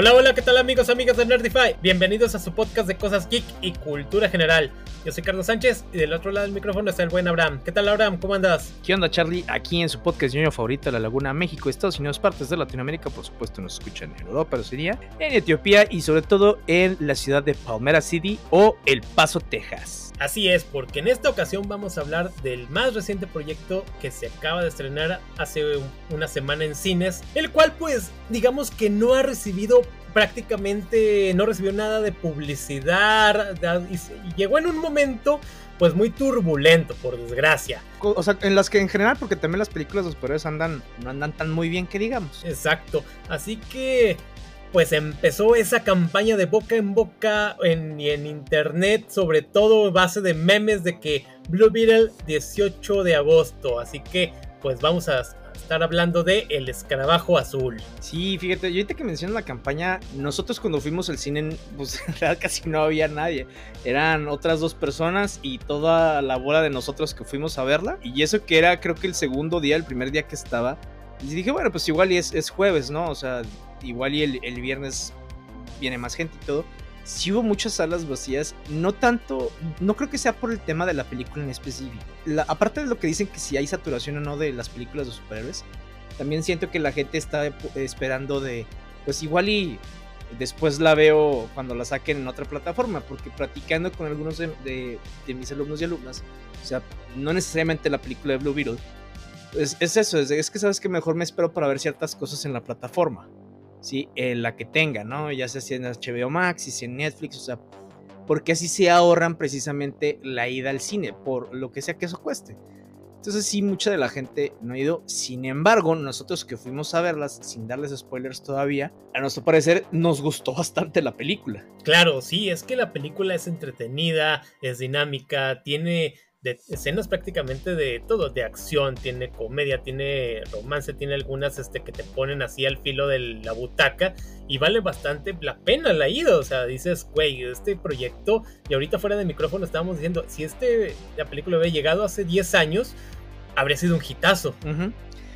Hola, hola, ¿qué tal amigos, amigas de Nerdify? Bienvenidos a su podcast de cosas geek y cultura general. Yo soy Carlos Sánchez y del otro lado del micrófono está el buen Abraham. ¿Qué tal Abraham? ¿Cómo andas? ¿Qué onda Charlie? Aquí en su podcast ñoño favorito, La Laguna, México, Estados Unidos, partes de Latinoamérica, por supuesto nos escuchan en Europa, sería en Etiopía y sobre todo en la ciudad de Palmera City o El Paso, Texas. Así es, porque en esta ocasión vamos a hablar del más reciente proyecto que se acaba de estrenar hace una semana en cines, el cual pues digamos que no ha recibido prácticamente, no recibió nada de publicidad y llegó en un momento pues muy turbulento, por desgracia. O sea, en las que en general, porque también las películas de superhéroes andan, no andan tan muy bien que digamos. Exacto. Así que pues empezó esa campaña de boca en boca en, en internet, sobre todo base de memes de que Blue Beetle 18 de agosto. Así que pues vamos a estar hablando de El Escarabajo Azul. Sí, fíjate, ahorita que menciono la campaña, nosotros cuando fuimos al cine, pues en realidad casi no había nadie. Eran otras dos personas y toda la bola de nosotros que fuimos a verla. Y eso que era creo que el segundo día, el primer día que estaba. Y dije, bueno, pues igual y es, es jueves, ¿no? O sea, igual y el, viernes viene más gente y todo. Si hubo muchas salas vacías, no tanto, no creo que sea por el tema de la película en específico. aparte de lo que dicen que si hay saturación o no de las películas de superhéroes, también siento que la gente está esperando de, pues igual y después la veo cuando la saquen en otra plataforma, porque platicando con algunos de, mis alumnos y alumnas, o sea, no necesariamente la película de Blue Beetle, es, es eso, es, es, que sabes que mejor me espero para ver ciertas cosas en la plataforma. ¿Sí? En la que tenga, ¿no? Ya sea si en HBO Max, si en Netflix, o sea, porque así se ahorran precisamente la ida al cine, por lo que sea que eso cueste. Entonces sí, mucha de la gente no ha ido. Sin embargo, nosotros que fuimos a verlas, sin darles spoilers todavía, a nuestro parecer nos gustó bastante la película. Claro, sí, es que la película es entretenida, es dinámica, tiene de escenas prácticamente de todo, de acción, tiene comedia, tiene romance, tiene algunas este, que te ponen así al filo de la butaca y vale bastante la pena la ida, o sea, dices, güey, este proyecto, y ahorita fuera de micrófono estábamos diciendo, si este, la película hubiera llegado hace 10 años, habría sido un hitazo.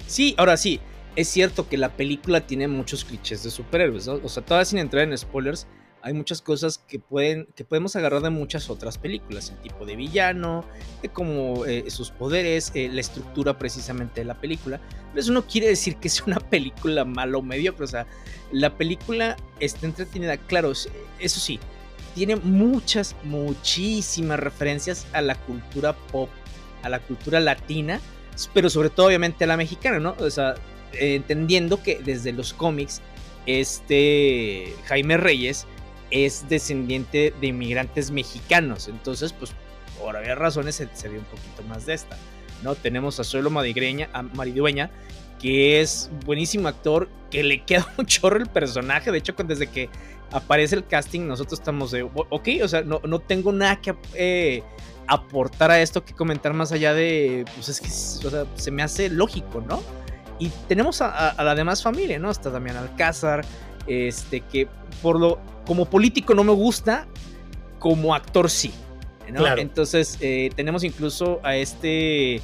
Sí, ahora sí, es cierto que la película tiene muchos clichés de superhéroes, ¿no? O sea, todavía sin entrar en spoilers, hay muchas cosas que, pueden, que podemos agarrar de muchas otras películas, el tipo de villano, de cómo eh, sus poderes, eh, la estructura precisamente de la película. Pero eso no quiere decir que sea una película mala o mediocre, o sea, la película está entretenida, claro, eso sí, tiene muchas, muchísimas referencias a la cultura pop, a la cultura latina, pero sobre todo obviamente a la mexicana, ¿no? O sea, entendiendo que desde los cómics, este Jaime Reyes es descendiente de inmigrantes mexicanos. Entonces, pues, por varias razones se, se, ve un poquito más de esta. ¿no? Tenemos a Suelo Madigreña, a Maridueña, que es buenísimo actor, que le queda un chorro el personaje. De hecho, desde que aparece el casting, nosotros estamos de, ok, o sea, no, no tengo nada que eh, aportar a esto, que comentar más allá de, pues es que se me hace lógico, ¿no? Y tenemos a, a la demás familia, ¿no? Hasta Damián Alcázar, este, que por lo, como político no me gusta, como actor sí. Entonces eh, tenemos incluso a este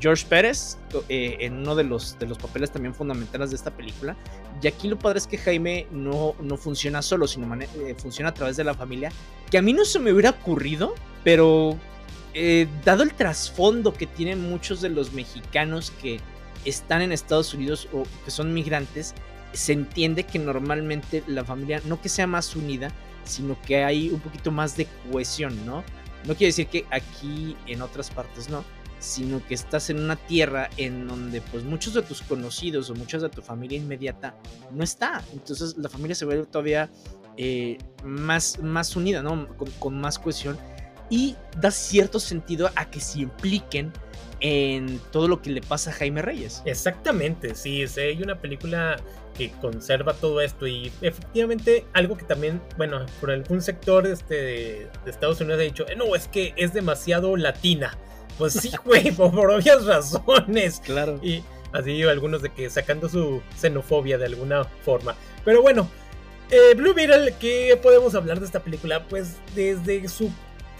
George Pérez eh, en uno de los, de los papeles también fundamentales de esta película. Y aquí lo padre es que Jaime no, no funciona solo, sino eh, funciona a través de la familia. Que a mí no se me hubiera ocurrido, pero dado el trasfondo que tienen muchos de los mexicanos que están en Estados Unidos o que son migrantes, se entiende que normalmente la familia no que sea más unida, sino que hay un poquito más de cohesión, ¿no? No quiere decir que aquí en otras partes no, sino que estás en una tierra en donde pues muchos de tus conocidos o muchas de tu familia inmediata no está. Entonces la familia se vuelve todavía eh, más, más unida, ¿no? Con, con, más cohesión y da cierto sentido a que se impliquen en todo lo que le pasa a Jaime Reyes. Exactamente, sí, hay una película que conserva todo esto y efectivamente algo que también, bueno, por algún sector este, de, Estados Unidos ha dicho, eh, no, es que es demasiado latina. Pues sí, güey, por, obvias razones. Claro. Y así algunos de que sacando su xenofobia de alguna forma. Pero bueno, eh, Blue Beetle, ¿qué podemos hablar de esta película? Pues desde su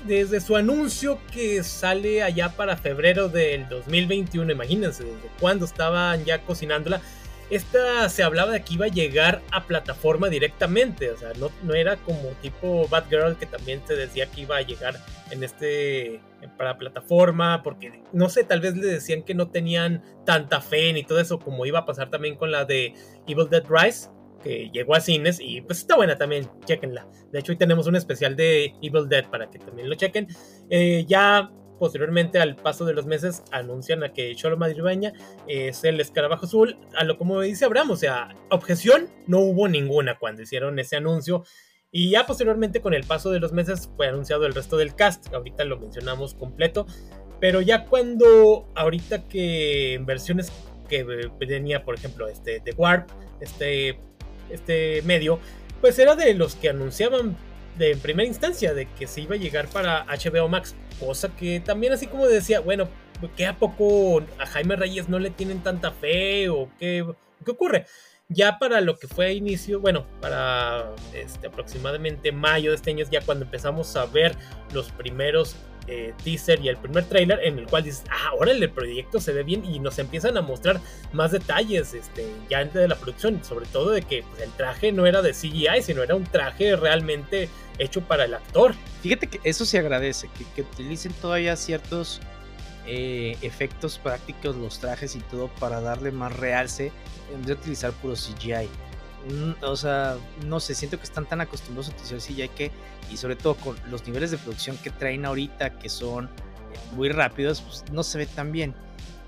desde su anuncio que sale allá para febrero del 2021, imagínense desde cuándo estaban ya cocinándola. Esta se hablaba de que iba a llegar a plataforma directamente, o sea, no, era como tipo Batgirl que también te decía que iba a llegar en este para plataforma, porque no sé, tal vez le decían que no tenían tanta fe ni todo eso, como iba a pasar también con la de Evil Dead Rise, que llegó a cines y pues está buena también, chequenla. De hecho, hoy tenemos un especial de Evil Dead para que también lo chequen. Eh, ya posteriormente al paso de los meses anuncian a que Cholo Madribeña es el escarabajo azul, a lo como dice Abraham, o sea, objeción no hubo ninguna cuando hicieron ese anuncio. Y ya posteriormente con el paso de los meses fue anunciado el resto del cast, ahorita lo mencionamos completo, pero ya cuando ahorita que en versiones que venía, por ejemplo, este de Warp, este este medio, pues era de los que anunciaban de primera instancia de que se iba a llegar para HBO Max, cosa que también así como decía, bueno, ¿qué a poco a Jaime Reyes no le tienen tanta fe o qué, qué ocurre? Ya para lo que fue a inicio, bueno, para este, aproximadamente mayo de este año es ya cuando empezamos a ver los primeros eh, teaser y el primer trailer en el cual dices, ah, ahora el proyecto se ve bien y nos empiezan a mostrar más detalles este, ya antes de la producción, sobre todo de que pues, el traje no era de CGI, sino era un traje realmente hecho para el actor. Fíjate que eso se agradece, que, utilicen todavía ciertos eh, efectos prácticos, los trajes y todo para darle más realce en vez de utilizar puro CGI o sea, no sé, siento que están tan acostumbrados a utilizar CGI que, y sobre todo con los niveles de producción que traen ahorita, que son eh, muy rápidos, pues no se ve tan bien.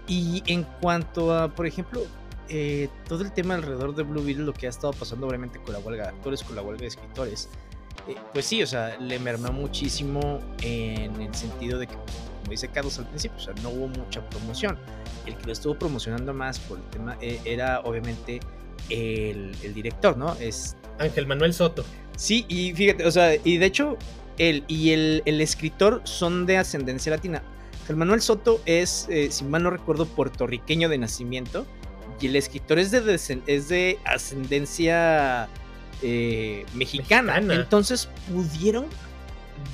Y en cuanto a, por ejemplo, eh, todo el tema alrededor de Blue Beetle, lo que ha estado pasando obviamente con la huelga de actores, con la huelga de escritores, eh, pues sí, o sea, le mermó muchísimo en el sentido de que, como dice Carlos al principio, o sea, no hubo mucha promoción. El que lo estuvo promocionando más por el tema era obviamente el, director, ¿no? Es Ángel Manuel Soto. Sí, y fíjate, o sea, y de hecho, él y el, escritor son de ascendencia latina. Ángel Manuel Soto es, eh, si mal no recuerdo, puertorriqueño de nacimiento. Y el escritor es de, es de ascendencia eh, mexicana. Entonces pudieron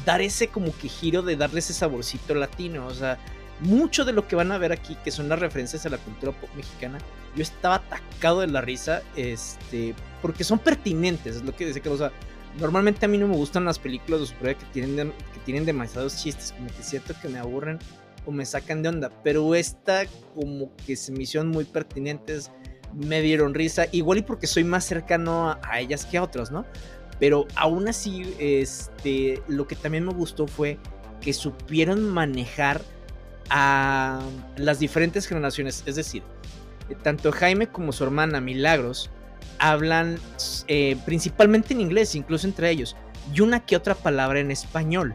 dar ese como que giro de darle ese saborcito latino. O sea, mucho de lo que van a ver aquí, que son las referencias a la cultura pop mexicana, yo estaba atacado de la risa, este, porque son pertinentes, es lo que dice que, o sea, normalmente a mí no me gustan las películas de superhéroes que tienen, que tienen demasiados chistes, como que siento que me aburren o me sacan de onda, pero esta como que se me hicieron muy pertinentes, me dieron risa, igual y porque soy más cercano a, ellas que a otros, ¿no? Pero aún así, este, lo que también me gustó fue que supieron manejar a las diferentes generaciones. Es decir, tanto Jaime como su hermana Milagros hablan eh, principalmente en inglés, incluso entre ellos, y una que otra palabra en español.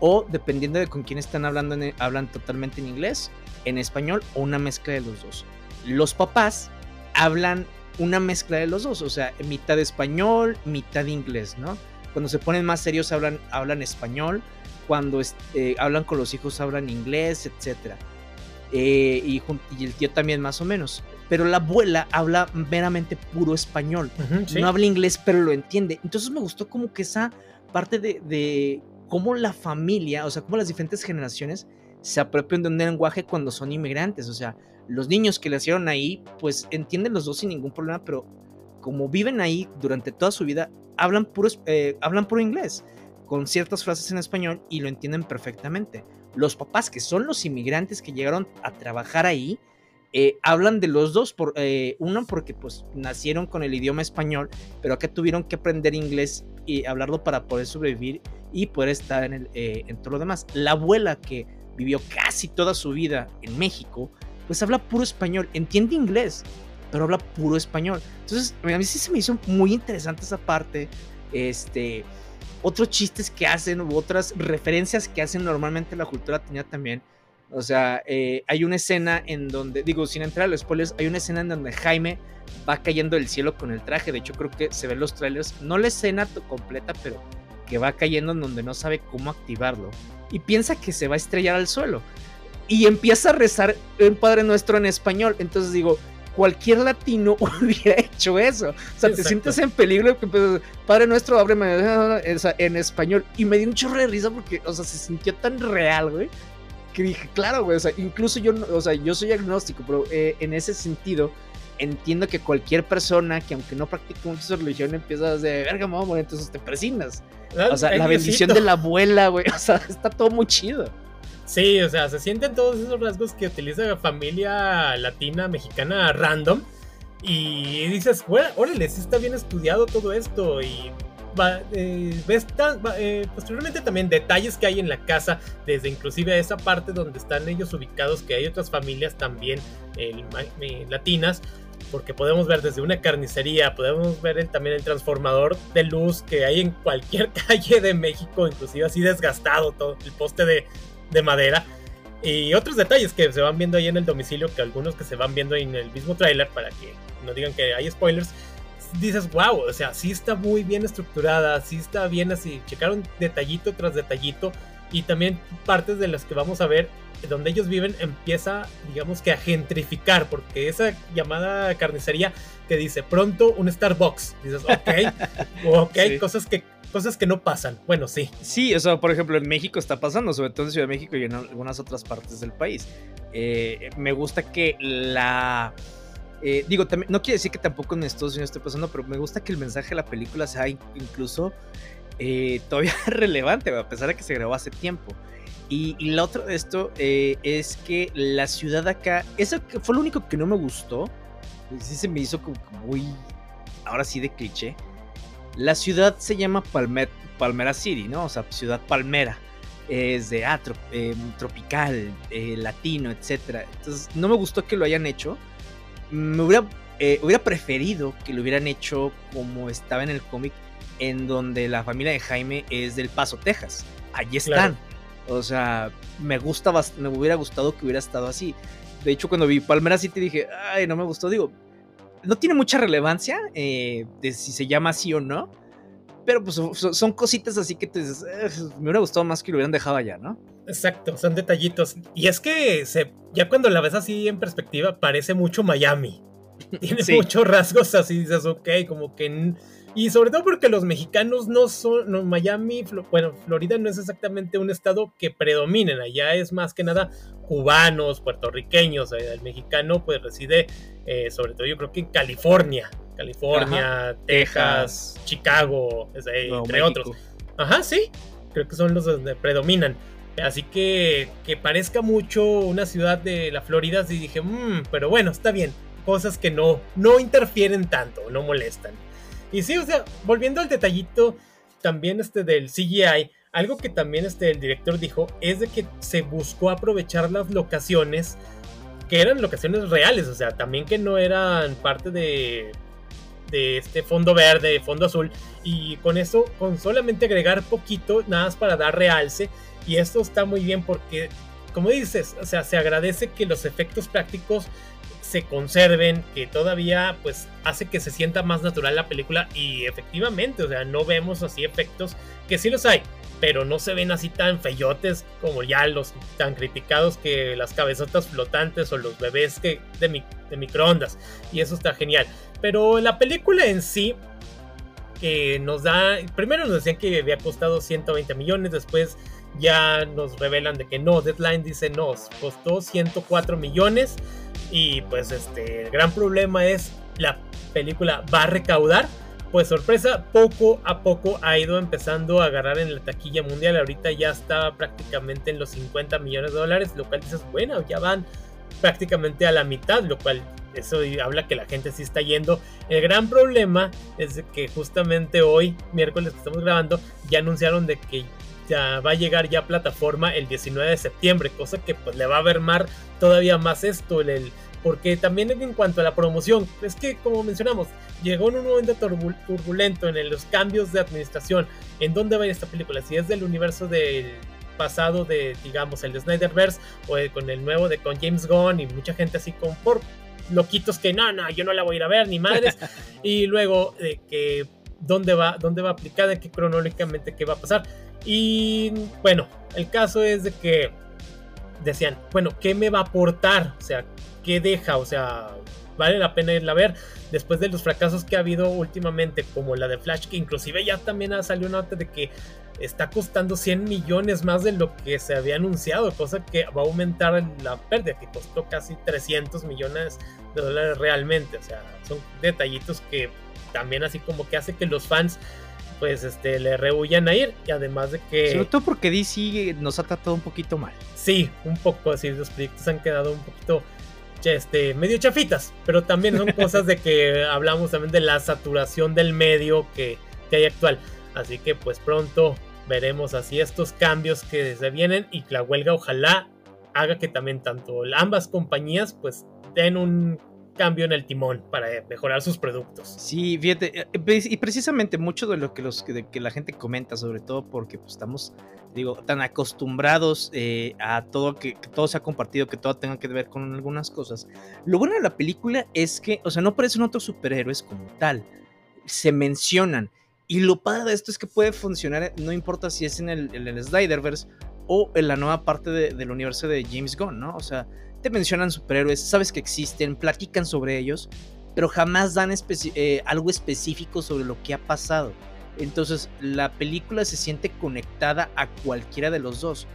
O dependiendo de con quién están hablando, hablan totalmente en inglés, en español o una mezcla de los dos. Los papás hablan una mezcla de los dos, o sea, mitad español, mitad inglés, ¿no? Cuando se ponen más serios hablan, hablan español, cuando este, hablan con los hijos hablan inglés, etc. Eh, y, el tío también más o menos. Pero la abuela habla meramente puro español. No habla inglés, pero lo entiende. Entonces me gustó como que esa parte de, cómo la familia, o sea, cómo las diferentes generaciones se apropian de un lenguaje cuando son inmigrantes. O sea, los niños que nacieron ahí, pues entienden los dos sin ningún problema, pero como viven ahí durante toda su vida, hablan puro, eh, hablan puro inglés con ciertas frases en español y lo entienden perfectamente. Los papás, que son los inmigrantes que llegaron a trabajar ahí, eh, hablan de los dos, por, eh, uno porque pues nacieron con el idioma español, pero acá tuvieron que aprender inglés y hablarlo para poder sobrevivir y poder estar en, el, eh, en todo lo demás. La abuela que vivió casi toda su vida en México, pues habla puro español, entiende inglés, pero habla puro español. Entonces, a mí sí se me hizo muy interesante esa parte. Este, otros chistes que hacen u otras referencias que hacen normalmente la cultura tenía también. O sea, eh, hay una escena en donde, digo, sin entrar a los spoilers, hay una escena en donde Jaime va cayendo del cielo con el traje. De hecho, creo que se ven los trailers, no la escena completa, pero que va cayendo en donde no sabe cómo activarlo. Y piensa que se va a estrellar al suelo. Y empieza a rezar el Padre Nuestro en español. Entonces digo, cualquier latino hubiera hecho eso. O sea, te sientes en peligro. Pues, Padre nuestro, ábreme en español. Y me dio un chorro de risa porque, o sea, se sintió tan real, güey. Que dije, claro, güey, o sea, incluso yo, o sea, yo soy agnóstico, pero eh, en ese sentido, entiendo que cualquier persona que aunque no practique mucho su religión empieza a decir, verga, mamá, entonces te persinas. O sea, la bendición de la abuela, güey. O sea, está todo muy chido. Sí, o sea, se sienten todos esos rasgos que utiliza la familia latina, mexicana random. Y dices, órale, sí está bien estudiado todo esto. Y eh, ves eh, posteriormente también detalles que hay en la casa, desde inclusive esa parte donde están ellos ubicados, que hay otras familias también eh, latinas, porque podemos ver desde una carnicería, podemos ver también el transformador de luz que hay en cualquier calle de México, inclusive así desgastado todo el poste de, de madera. Y otros detalles que se van viendo ahí en el domicilio, que algunos que se van viendo en el mismo tráiler, para que no digan que hay spoilers, dices, wow, o sea, sí está muy bien estructurada, sí está bien así, checaron detallito tras detallito y también partes de las que vamos a ver donde ellos viven empieza, digamos que a gentrificar, porque esa llamada carnicería que dice pronto un Starbucks, dices, ok, ok, cosas que cosas que no pasan. Bueno, sí. Sí, o sea, por ejemplo, en México está pasando, sobre todo en Ciudad de México y en algunas otras partes del país. Eh, me gusta que la eh, digo, no quiere decir que tampoco en Estados Unidos esté pasando, pero me gusta que el mensaje de la película sea incluso eh, todavía relevante, a pesar de que se grabó hace tiempo. Y, lo otro de esto eh, es que la ciudad acá, eso fue lo único que no me gustó, sí se me hizo muy, ahora sí de cliché. La ciudad se llama Palmera City, ¿no? O sea, ciudad palmera. Es de ah, tropical, latino, etc. Entonces, no me gustó que lo hayan hecho me hubiera, eh, hubiera preferido que lo hubieran hecho como estaba en el cómic, en donde la familia de Jaime es del Paso, Texas. Allí están. O sea, me gusta, me hubiera gustado que hubiera estado así. De hecho, cuando vi Palmera City dije, ay, no me gustó. Digo, no tiene mucha relevancia eh, de si se llama así o no. Pero pues son, cositas así que te dices, me hubiera gustado más que lo hubieran dejado allá, ¿no? Exacto, son detallitos. Y es que se, ya cuando la ves así en perspectiva, parece mucho Miami. Tiene muchos rasgos así, dices, ok, como que... Y sobre todo porque los mexicanos no son, Miami, bueno, Florida no es exactamente un estado que predominen, allá es más que nada cubanos, puertorriqueños, el mexicano pues reside eh, sobre todo yo creo que en California, California, Texas, Chicago, entre otros. Ajá, sí, creo que son los donde predominan. Así que que parezca mucho una ciudad de la Florida, sí dije, mmm, pero bueno, está bien. Cosas que no, no interfieren tanto, no molestan. Y sí, o sea, volviendo al detallito también este del CGI, algo que también este, el director dijo es de que se buscó aprovechar las locaciones que eran locaciones reales, o sea, también que no eran parte de de este fondo verde, fondo azul, y con eso, con solamente agregar poquito, nada más para dar realce, y esto está muy bien porque, como dices, o sea, se agradece que los efectos prácticos se conserven, que todavía pues hace que se sienta más natural la película y efectivamente, o sea, no vemos así efectos que sí los hay, pero no se ven así tan feyotes como ya los tan criticados que las cabezotas flotantes o los bebés que de, de microondas y eso está genial. Pero la película en sí que nos da, primero nos decían que había costado 120 millones, después ya nos revelan de que no, Deadline dice no, costó 104 millones y pues este, el gran problema es la película va a recaudar. Pues sorpresa, poco a poco ha ido empezando a agarrar en la taquilla mundial. Ahorita ya está prácticamente en los 50 millones de dólares, lo cual dices, bueno, ya van prácticamente a la mitad, lo cual eso habla que la gente sí está yendo. El gran problema es que justamente hoy, miércoles que estamos grabando, ya anunciaron de que ya va a llegar ya a plataforma el 19 de septiembre, cosa que pues le va a mar todavía más esto, el, porque también en cuanto a la promoción, es que como mencionamos, llegó en un momento turbulento en los cambios de administración, en dónde va esta película, si es del universo del pasado de, digamos, el de Snyderverse o con el nuevo de con James Gunn y mucha gente así con por loquitos que no, no, yo no la voy a ir a ver ni madres y luego de que dónde va, dónde va aplicada, qué cronológicamente qué va a pasar. Y bueno, el caso es de que decían, bueno, ¿qué me va a aportar? O sea, ¿qué deja? O sea, vale la pena irla a ver después de los fracasos que ha habido últimamente, como la de Flash, que inclusive ya también ha salido nota de que está costando 100 millones más de lo que se había anunciado, cosa que va a aumentar la pérdida, que costó casi 300 millones de dólares realmente. O sea, son detallitos que también así como que hace que los fans pues este le rehuyan a ir y además de que sobre todo porque DC nos ha tratado un poquito mal. Sí un poco así los proyectos han quedado un poquito este medio chafitas pero también son cosas de que hablamos también de la saturación del medio que, que hay actual. Así que pues pronto veremos así estos cambios que se vienen y que la huelga ojalá haga que también tanto ambas compañías pues den un cambio en el timón para mejorar sus productos. Sí, fíjate, eh, y precisamente mucho de lo que, los, que la gente comenta, sobre todo porque pues, estamos, digo, tan acostumbrados eh, a todo que, que, todo se ha compartido, que todo tenga que ver con algunas cosas. Lo bueno de la película es que, o sea, no parecen otros superhéroes como tal, se mencionan. Y lo padre de esto es que puede funcionar, no importa si es en el, en el Sliderverse o en la nueva parte de, del universo de James Gunn, ¿no? O sea, te mencionan superhéroes, sabes que existen, platican sobre ellos, pero jamás dan eh, algo específico sobre lo que ha pasado. Entonces la película se siente conectada a cualquiera de los dos.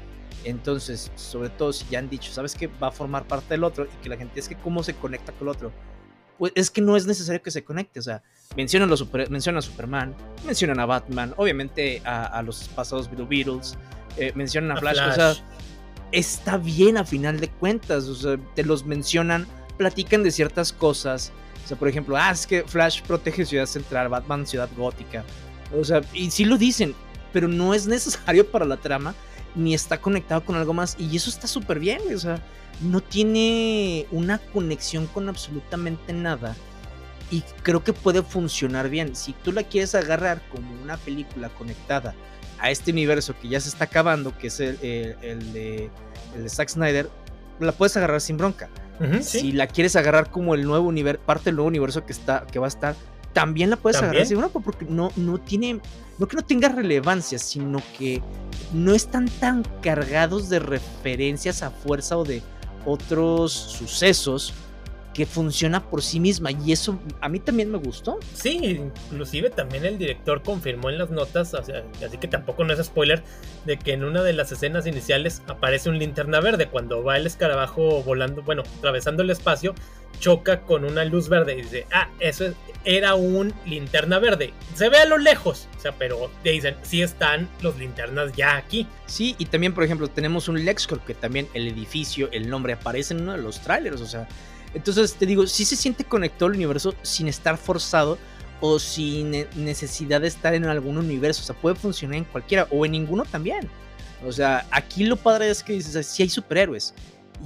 Entonces, sobre todo si ya han dicho, sabes que va a formar parte del otro y que la gente es que cómo se conecta con el otro. Pues es que no es necesario que se conecte. O sea, mencionan, los super, mencionan a Superman, mencionan a Batman, obviamente a, los pasados Beatles, eh, mencionan a, Flash. O sea, está bien a final de cuentas. O sea, te los mencionan, platican de ciertas cosas. O sea, por ejemplo, ah, es que Flash protege Ciudad Central, Batman Ciudad Gótica. O sea, y sí lo dicen, pero no es necesario para la trama, ni está conectado con algo más. Y eso está súper bien, O sea, no tiene una conexión con absolutamente nada. Y creo que puede funcionar bien. Si tú la quieres agarrar como una película conectada a este universo que ya se está acabando, que es el, el, de, el Zack Snyder, la puedes agarrar sin bronca. Si la quieres agarrar como el nuevo universo, parte del nuevo universo que, está, que va a estar, también la puedes agarrar sin bronca, porque no, no tiene, no que no tenga relevancia, sino que no están tan cargados de referencias a fuerza o de otros sucesos que funciona por sí misma y eso a mí también me gustó. Sí, inclusive también el director confirmó en las notas, así que tampoco no es spoiler, de que en una de las escenas iniciales aparece un linterna verde cuando va el escarabajo volando, bueno, atravesando el espacio, choca con una luz verde y dice, ah, eso era un linterna verde. Se ve a lo lejos, o sea, pero te dicen, sí están los linternas ya aquí. Sí, y también, por ejemplo, tenemos un LexCorp que también el edificio, el nombre aparece en uno de los trailers, o sea, entonces te digo, sí se siente conectado al universo sin estar forzado o sin necesidad de estar en algún universo. O sea, puede funcionar en cualquiera o en ninguno también. O sea, aquí lo padre es que dices, sí hay superhéroes.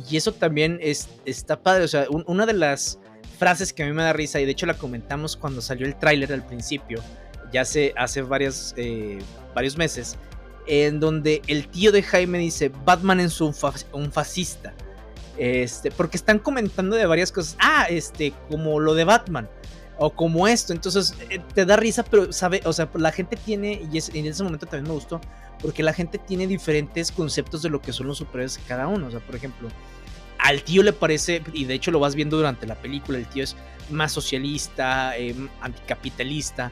Y eso también es, está padre. O sea, una de las frases que a mí me da risa, y de hecho la comentamos cuando salió el tráiler al principio, ya hace, hace varias, eh, varios meses, en donde el tío de Jaime dice, Batman es un fascista. Este, porque están comentando de varias cosas. Ah, este, como lo de Batman. O como esto. Entonces, eh, te da risa, pero sabe, o sea, la gente tiene, y en ese momento también me gustó, porque la gente tiene diferentes conceptos de lo que son los superhéroes cada uno. O sea, por ejemplo, al tío le parece, y de hecho lo vas viendo durante la película, el tío es más socialista, em, anticapitalista.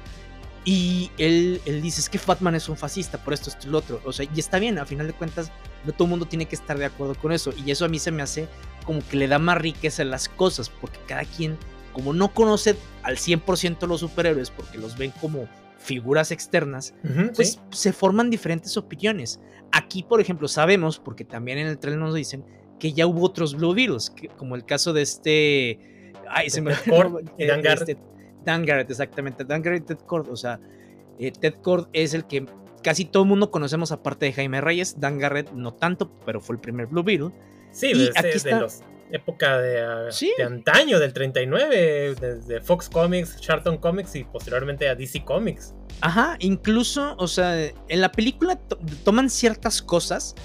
Y él, él dice, es que Batman es un fascista, por esto, esto y lo otro. O sea, y está bien, a final de cuentas, no todo el mundo tiene que estar de acuerdo con eso. Y eso a mí se me hace como que le da más riqueza a las cosas, porque cada quien, como no conoce al 100% los superhéroes, porque los ven como figuras externas, pues se forman diferentes opiniones. Aquí, por ejemplo, sabemos, porque también en el trailer nos dicen, que ya hubo otros Blue Beetles, como el caso de este... Ay, se me... Dan Garrett. Este, Dan Garrett, exactamente. Dan Garrett y Ted Cord. O sea, eh, Ted Cord es el que casi todo el mundo conocemos aparte de Jaime Reyes. Dan Garrett no tanto, pero fue el primer Blue Beetle. Sí, y aquí está... de los época de, ah, de, antaño, del 39, desde Fox Comics, Charlton Comics y posteriormente a DC Comics. Ajá, incluso, o sea, en la película toman ciertas cosas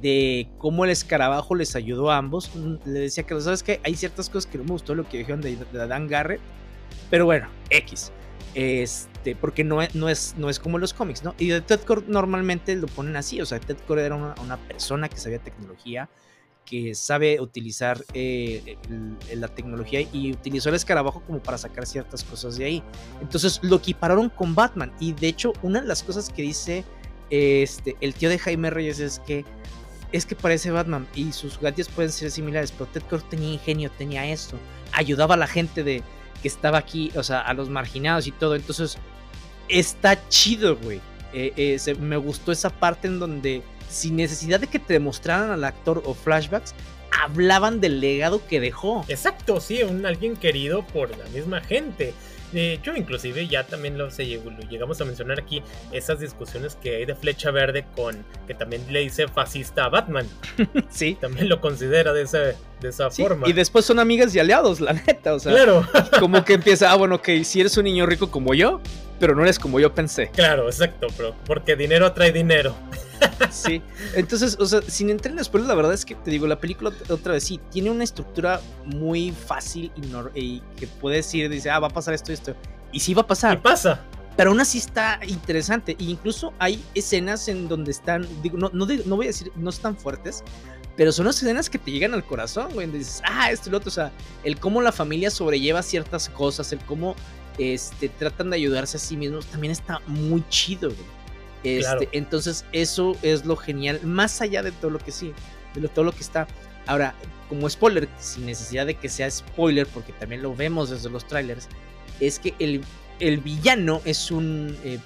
de cómo el escarabajo les ayudó a ambos. Le decía que, ¿sabes que Hay ciertas cosas que no me gustó lo que dijeron de, de Dan Garrett, pero bueno, X. Este, porque no es, no, es, no es como los cómics, ¿no? Y de Ted Cord normalmente lo ponen así, o sea, Ted Cord era una, persona que sabía tecnología, que sabe utilizar eh, la tecnología y utilizó el escarabajo como para sacar ciertas cosas de ahí. Entonces lo equipararon con Batman y de hecho una de las cosas que dice este, el tío de Jaime Reyes es que es que parece Batman y sus gadgets pueden ser similares, pero Ted Kord tenía ingenio, tenía esto, ayudaba a la gente de que estaba aquí, o sea, a los marginados y todo, entonces está chido, güey. Eh, eh, me gustó esa parte en donde sin necesidad de que te demostraran al actor o flashbacks, hablaban del legado que dejó. Exacto, sí, un alguien querido por la misma gente. De hecho, inclusive ya también lo, llegamos a mencionar aquí, esas discusiones que hay de Flecha Verde con que también le dice fascista a Batman. sí. También lo considera de esa, de esa forma. Y después son amigas y aliados, la neta. O sea, claro. como que empieza, ah, bueno, ok, si eres un niño rico como yo, pero no eres como yo pensé. Claro, exacto, pero porque dinero atrae dinero. Sí, entonces, o sea, sin entrar en spoilers, la verdad es que te digo, la película otra vez sí, tiene una estructura muy fácil y, que puedes ir, dice, ah, va a pasar esto y esto. Y sí va a pasar. Y pasa. Pero aún así está interesante. E incluso hay escenas en donde están, digo, no, no, no voy a decir, no están fuertes, pero son escenas que te llegan al corazón, güey. Dices, ah, esto y lo otro. O sea, el cómo la familia sobrelleva ciertas cosas, el cómo este, tratan de ayudarse a sí mismos, también está muy chido, güey. Este, entonces, eso es lo genial, más allá de todo lo que sí, de todo lo que está. Ahora, como spoiler, sin necesidad de que sea spoiler, porque también lo vemos desde los trailers, es que el, el villano es un. Eh,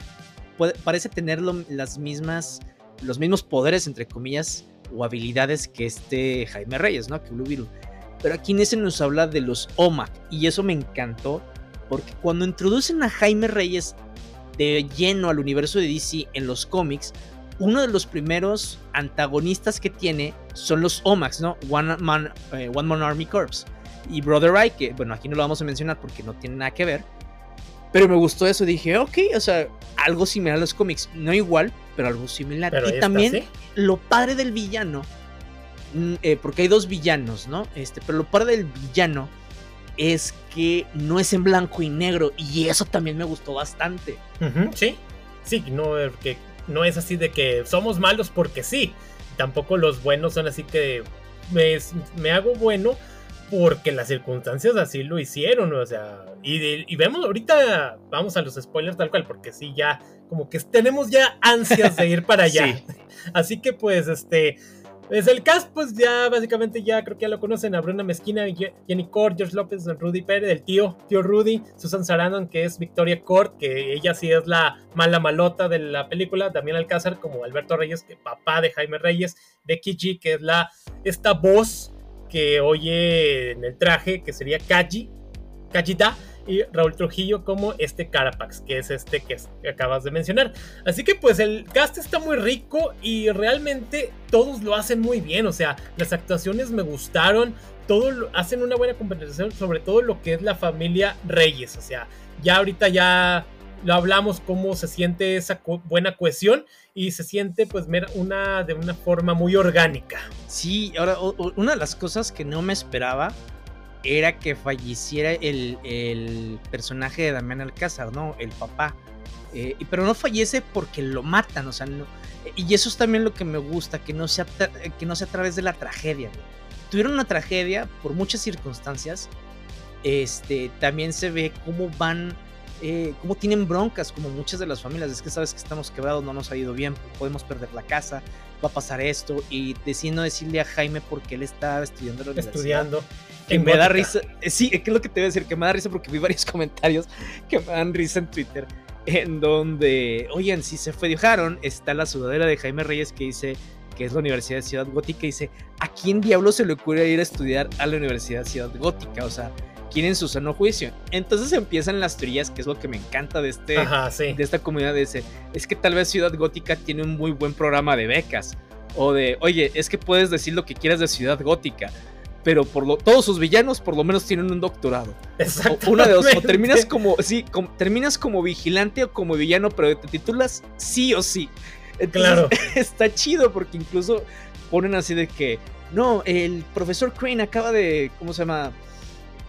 parece tener las mismas, los mismos poderes, entre comillas, o habilidades que este Jaime Reyes, ¿no? Que Blue. Pero aquí en ese nos habla de los OMAC, y eso me encantó, porque cuando introducen a Jaime Reyes de lleno al universo de DC en los cómics, uno de los primeros antagonistas que tiene son los OMAX, ¿no? One Man, eh, One Man Army Corps. Y Brother Eye, que bueno, aquí no lo vamos a mencionar porque no tiene nada que ver. Pero me gustó eso, dije, ok, o sea, algo similar a los cómics. No igual, pero algo similar. y también lo padre del villano, mm, eh, porque hay dos villanos, ¿no? Este, pero lo padre del villano es que no es en blanco y negro y eso también me gustó bastante. sí, sí, no, que no es así de que somos malos porque sí. Tampoco los buenos son así que me, me hago bueno porque las circunstancias así lo hicieron, o sea, y, vemos ahorita, vamos a los spoilers tal cual, porque sí, ya, como que tenemos ya ansias de ir para allá. Así que pues, este, es el cast, pues ya básicamente ya creo que ya lo conocen, a Bruna Mezquina, Jenny Cord, George López, Rudy Pérez, el tío, tío Rudy, Susan Sarandon, que es Victoria Cord, que ella sí es la mala malota de la película, Damián Alcázar como Alberto Reyes, que papá de Jaime Reyes, Becky G, que es la, esta voz que oye en el traje, que sería Kaji, Kajita, y Raúl Trujillo como este Carapax, que es este que, acabas de mencionar. Así que pues el cast está muy rico y realmente todos lo hacen muy bien, o sea, las actuaciones me gustaron, todos hacen una buena conversación sobre todo lo que es la familia Reyes, o sea, ya ahorita ya lo hablamos cómo se siente esa buena cohesión y se siente pues una de una forma muy orgánica. Sí, ahora una de las cosas que no me esperaba era que falleciera el, personaje de Damián Alcázar, ¿no? El papá. Eh, pero no fallece porque lo matan, o sea, y eso es también lo que me gusta, que no sea, que no sea a través de la tragedia. Tuvieron una tragedia por muchas circunstancias. Este, también se ve cómo van, eh, cómo tienen broncas, como muchas de las familias. Es que sabes que estamos quebrados, no nos ha ido bien, podemos perder la casa, va a pasar esto. Y decidiendo decirle a Jaime porque él está estudiando la Estudiando que me da risa. Eh, sí, es lo que te voy a decir, que me da risa porque vi varios comentarios que me dan risa en Twitter. En donde, oigan, si se fue dejaron, está la sudadera de Jaime Reyes que dice que es la Universidad de Ciudad Gótica. Dice: ¿A quién diablo se le ocurre ir a estudiar a la Universidad de Ciudad Gótica? O sea, ¿quién en su sano juicio? Entonces empiezan las teorías, que es lo que me encanta de, este, de esta comunidad. De ese, es que tal vez Ciudad Gótica tiene un muy buen programa de becas. O de, oye, es que puedes decir lo que quieras de Ciudad Gótica pero por lo, todos sus villanos por lo menos tienen un doctorado. Exacto. Una de dos, o terminas como, sí, terminas como vigilante o como villano, pero te titulas sí o sí. claro. Está chido porque incluso ponen así de que, no, el profesor Crane acaba de, ¿cómo se llama?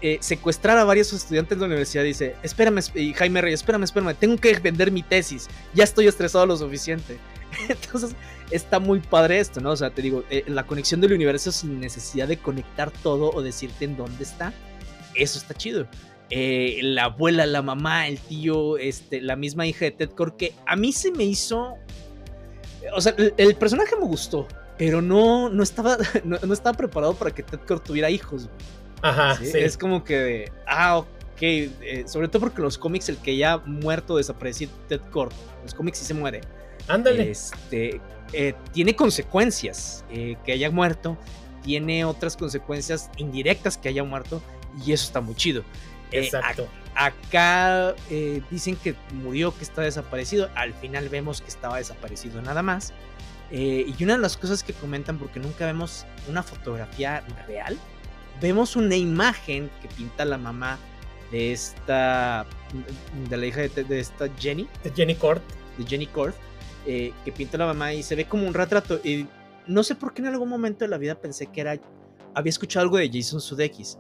Eh, secuestrar a varios estudiantes de la universidad. Dice, espérame, y Jaime Reyes, espérame, espérame, tengo que vender mi tesis. Ya estoy estresado lo suficiente. Entonces, está muy padre esto, ¿no? O sea, te digo, eh, la conexión del universo sin necesidad de conectar todo o decirte en dónde está, eso está chido. Eh, la abuela, la mamá, el tío, este, la misma hija de Ted Core, que a mí se me hizo o sea, el, personaje me gustó, pero no, no, estaba, no, estaba preparado para que Ted Kord tuviera hijos. Ajá, ¿sí? Es como que, ah, ok, eh, sobre todo porque los cómics, el que ya muerto, desaparecido, Ted Kord, los cómics sí se muere. Ándale. Este, eh, tiene consecuencias eh, que haya muerto, tiene otras consecuencias indirectas que haya muerto, y eso está muy chido. Exacto. acá dicen que murió, que está desaparecido, al final vemos que estaba desaparecido nada más. y una de las cosas que comentan, porque nunca vemos una fotografía real, vemos una imagen que pinta la mamá de esta, de la hija de, esta Jenny. De Jenny Cord. De Jenny Cord, eh, que pinta la mamá y se ve como un retrato. Y no sé por qué en algún momento de la vida pensé que era, había escuchado algo de Jason Sudeikis.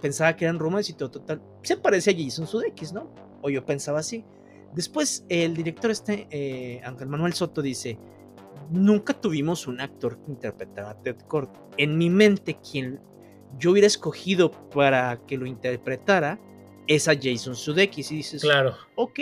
Pensaba que eran rumores y todo total. Se parece a Jason Sudeikis, ¿no? O yo pensaba así. Después el director este, eh, Ángel Manuel Soto, dice, nunca tuvimos un actor que interpretara a Ted Cord. En mi mente, quien yo hubiera escogido para que lo interpretara es a Jason Sudeikis. Y dices, claro. Ok,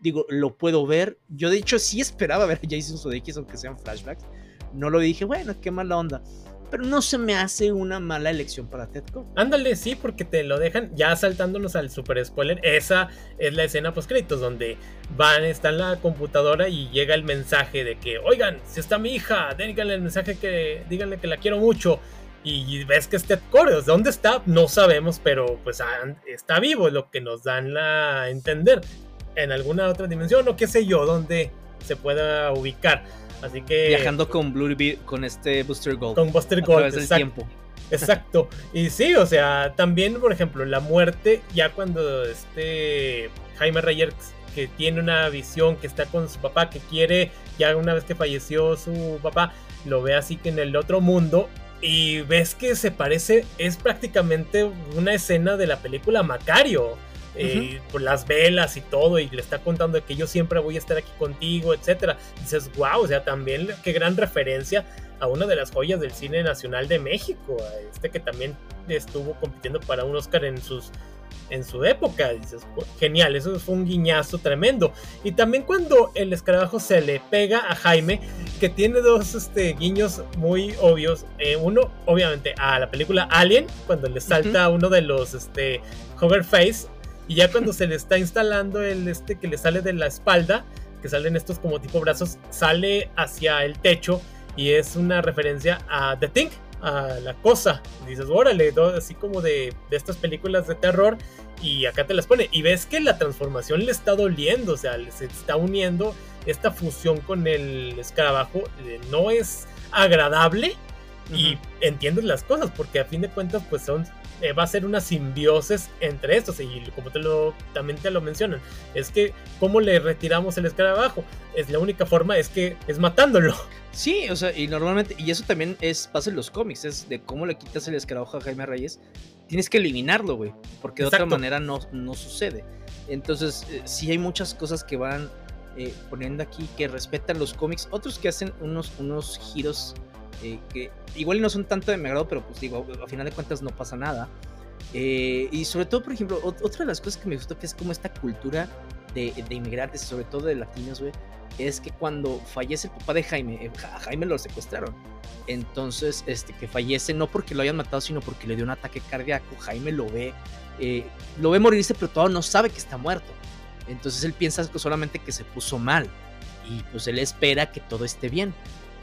digo, lo puedo ver. Yo de hecho sí esperaba ver a Jason Sudeikis, aunque sean flashbacks. No lo dije, bueno, qué mala onda. Pero no se me hace una mala elección para Ted Ándale, sí, porque te lo dejan ya saltándonos al super spoiler. Esa es la escena post créditos donde van, está en la computadora y llega el mensaje de que, oigan, si está mi hija, díganle el mensaje que, díganle que la quiero mucho y ves que este Core, ¿dónde está? No sabemos, pero pues está vivo, lo que nos dan a entender. En alguna otra dimensión o qué sé yo, donde se pueda ubicar. Así que. Viajando con Blue con este Booster Gold. Con Booster Gold. exacto, tiempo. Exacto. Y sí, o sea, también, por ejemplo, la muerte, ya cuando este Jaime Reyes que tiene una visión, que está con su papá, que quiere, ya una vez que falleció su papá, lo ve así que en el otro mundo y ves que se parece, es prácticamente una escena de la película Macario. Eh, por las velas y todo, y le está contando que yo siempre voy a estar aquí contigo, etcétera. Dices, wow, o sea, también qué gran referencia a una de las joyas del cine nacional de México, a este que también estuvo compitiendo para un Oscar en sus en su época. Dices, genial, eso fue un guiñazo tremendo. Y también cuando el escarabajo se le pega a Jaime, que tiene dos este, guiños muy obvios. Eh, uno, obviamente, a la película Alien, cuando le salta uno de los este, Hoverface. Y ya cuando se le está instalando el este que le sale de la espalda, que salen estos como tipo brazos, sale hacia el techo y es una referencia a The Thing, a la cosa. dices, órale, así como de, de, estas películas de terror. Y acá te las pone. Y ves que la transformación le está doliendo. O sea, se está uniendo esta fusión con el escarabajo. Eh, no es agradable. Y entiendes las cosas. Porque a fin de cuentas, pues son. Eh, va a ser una simbiosis entre estos. Y como te lo, también te lo mencionan. Es que, ¿cómo le retiramos el escarabajo? Es la única forma, es que es matándolo. Sí, o sea, y normalmente, y eso también es, pasa en los cómics, es de cómo le quitas el escarabajo a Jaime Reyes, tienes que eliminarlo, güey, porque de otra manera no, no sucede. Entonces, eh, sí hay muchas cosas que van eh, poniendo aquí que respetan los cómics, otros que hacen unos, unos giros eh, que igual no son tanto de mi agrado, pero pues digo, a final de cuentas no pasa nada. y sobre todo, por ejemplo, otra de las cosas que me gustó que es como esta cultura de, inmigrantes, sobre todo de latinos, es que cuando fallece el papá de Jaime, eh, a Jaime lo secuestraron. Entonces, este, que fallece no porque lo hayan matado, sino porque le dio un ataque cardíaco. Jaime lo ve, eh, lo ve morirse, pero todavía no sabe que está muerto. Entonces él piensa solamente que se puso mal. Y pues él espera que todo esté bien.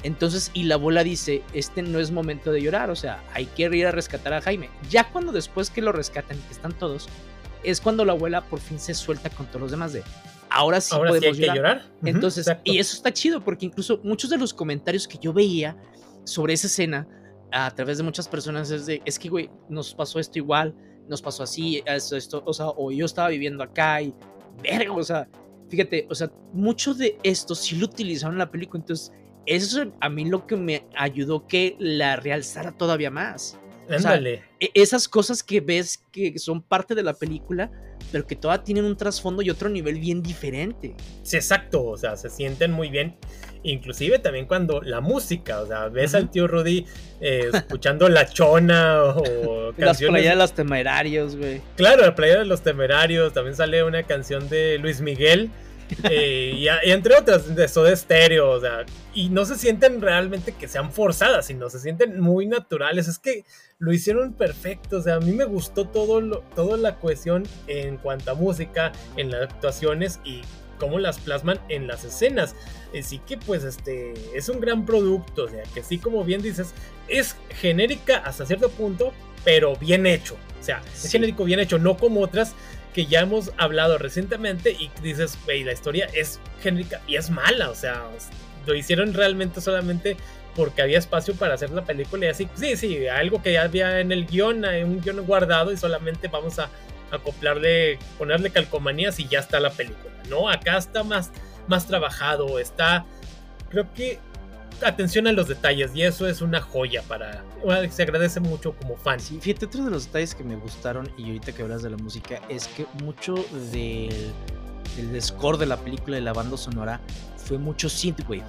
Entonces, y la abuela dice, este no es momento de llorar, o sea, hay que ir a rescatar a Jaime. Ya cuando después que lo rescatan y que están todos, es cuando la abuela por fin se suelta con todos los demás de, ahora sí podemos llorar. Entonces, y eso está chido porque incluso muchos de los comentarios que yo veía sobre esa escena a través de muchas personas es de, es que, güey, nos pasó esto igual, nos pasó así, esto, esto, o sea, o yo estaba viviendo acá y, verga, o sea, fíjate, o sea, mucho de esto sí lo utilizaron en la película, entonces, eso a mí lo que me ayudó que la realzara todavía más. Ándale. E, esas cosas que ves que son parte de la película, pero que todas tienen un trasfondo y otro nivel bien diferente. Sí, exacto, o sea, se sienten muy bien. Inclusive también cuando la música, o sea, ves al tío Rudy eh, escuchando La Chona o canciones... La playa de los temerarios, güey. Claro, la playa de los temerarios, también sale una canción de Luis Miguel Eh, y, entre otras, de Soda Stereo, o sea, y no se sienten realmente que sean forzadas, sino se sienten muy naturales. Es que lo hicieron perfecto, o sea, a mí me gustó todo lo, toda la cohesión en cuanto a música, en las actuaciones y cómo las plasman en las escenas. Así que pues este es un gran producto, o sea, que sí como bien dices, es genérica hasta cierto punto, pero bien hecho. O sea, es genérico bien hecho, no como otras que ya hemos hablado recientemente y dices, wey, la historia es genérica y es mala, o sea, lo hicieron realmente solamente porque había espacio para hacer la película y así, sí, sí, algo que ya había en el guion, un guion guardado y solamente vamos a acoplarle, ponerle calcomanías y ya está la película, ¿no? Acá está más, más trabajado, está, creo que atención a los detalles y eso es una joya para se agradece mucho como fan. Sí, fíjate, otro de los detalles que me gustaron y ahorita que hablas de la música es que mucho del, score de la película de la banda sonora fue mucho synthwave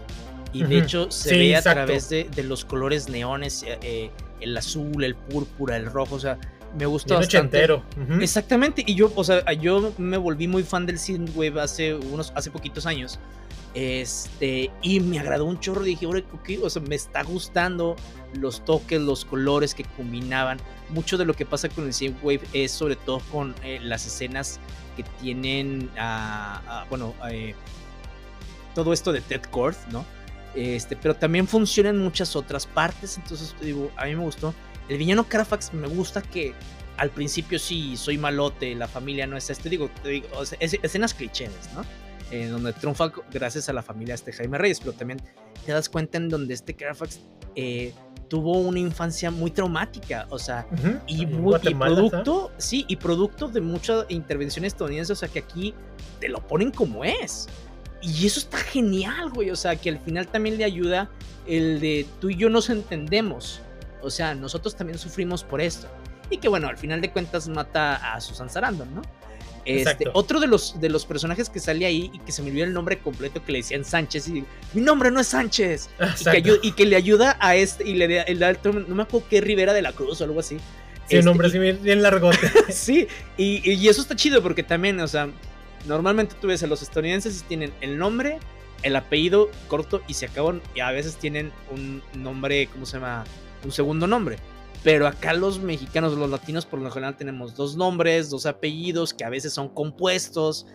y de hecho se ve a través de, los colores neones, eh, eh, el azul, el púrpura, el rojo, o sea, me gustó bastante. entero. Exactamente, y yo, o sea, yo me volví muy fan del synthwave hace unos hace poquitos años este, y me agradó un chorro. Dije, o sea, me está gustando los toques, los colores que combinaban. Mucho de lo que pasa con el Wave es sobre todo con eh, las escenas que tienen, bueno, eh, todo esto de Ted Kord, ¿no? Este, pero también funciona en muchas otras partes. Entonces, digo, a mí me gustó. El villano Carafax me gusta que al principio sí soy malote, la familia no es este. Digo, digo escenas clichés, ¿no? En donde triunfa gracias a la familia de este Jaime Reyes, pero también te das cuenta en donde este Carafax eh, tuvo una infancia muy traumática, o sea, y, producto, sí, y producto de mucha intervención estadounidense, o sea, que aquí te lo ponen como es. Y eso está genial, güey, o sea, que al final también le ayuda el de tú y yo nos entendemos, o sea, nosotros también sufrimos por esto. Y que bueno, al final de cuentas mata a Susan Sarandon, ¿no? Este, otro de los, de los personajes que sale ahí y que se me olvidó el nombre completo que le decían Sánchez y mi nombre no es Sánchez y que, le ayuda a este y le da no me acuerdo qué Rivera de la Cruz o algo así. Sí, un este, nombre así bien, largote. sí, y, y, eso está chido porque también, o sea, normalmente tú ves a los estadounidenses y tienen el nombre, el apellido corto y se acaban y a veces tienen un nombre, ¿cómo se llama? Un segundo nombre. Pero acá los mexicanos, los latinos, por lo general tenemos dos nombres, dos apellidos que a veces son compuestos.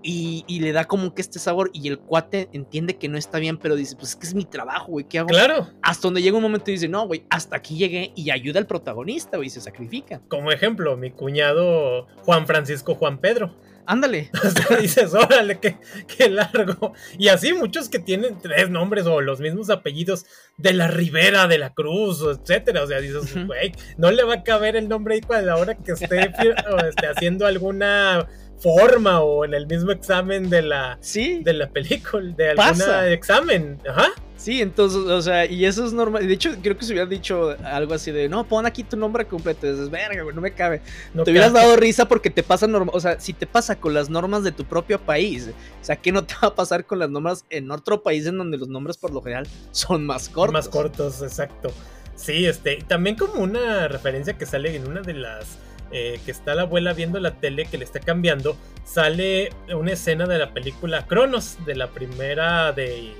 Y, le da como que este sabor. Y el cuate entiende que no está bien, pero dice: Pues es que es mi trabajo, güey, ¿qué hago? Claro. Hasta donde llega un momento y dice: No, güey, hasta aquí llegué y ayuda al protagonista, güey, se sacrifica. Como ejemplo, mi cuñado Juan Francisco Juan Pedro ándale. dices, órale, qué, largo. Y así muchos que tienen tres nombres o los mismos apellidos de la Ribera, de la Cruz, etcétera. O sea, dices, güey, no le va a caber el nombre ahí a la hora que esté, esté haciendo alguna forma o en el mismo examen de la, ¿Sí? de la película, de algún examen. Ajá. Sí, entonces, o sea, y eso es normal. De hecho, creo que se hubiera dicho algo así de, no, pon aquí tu nombre completo. Y dices, verga, no me cabe. No te hubieras dado risa porque te pasa normal. O sea, si te pasa con las normas de tu propio país, o sea, ¿qué no te va a pasar con las normas en otro país en donde los nombres por lo general son más cortos? Más cortos, exacto. Sí, este, también como una referencia que sale en una de las eh, que está la abuela viendo la tele que le está cambiando, sale una escena de la película Cronos, de la primera de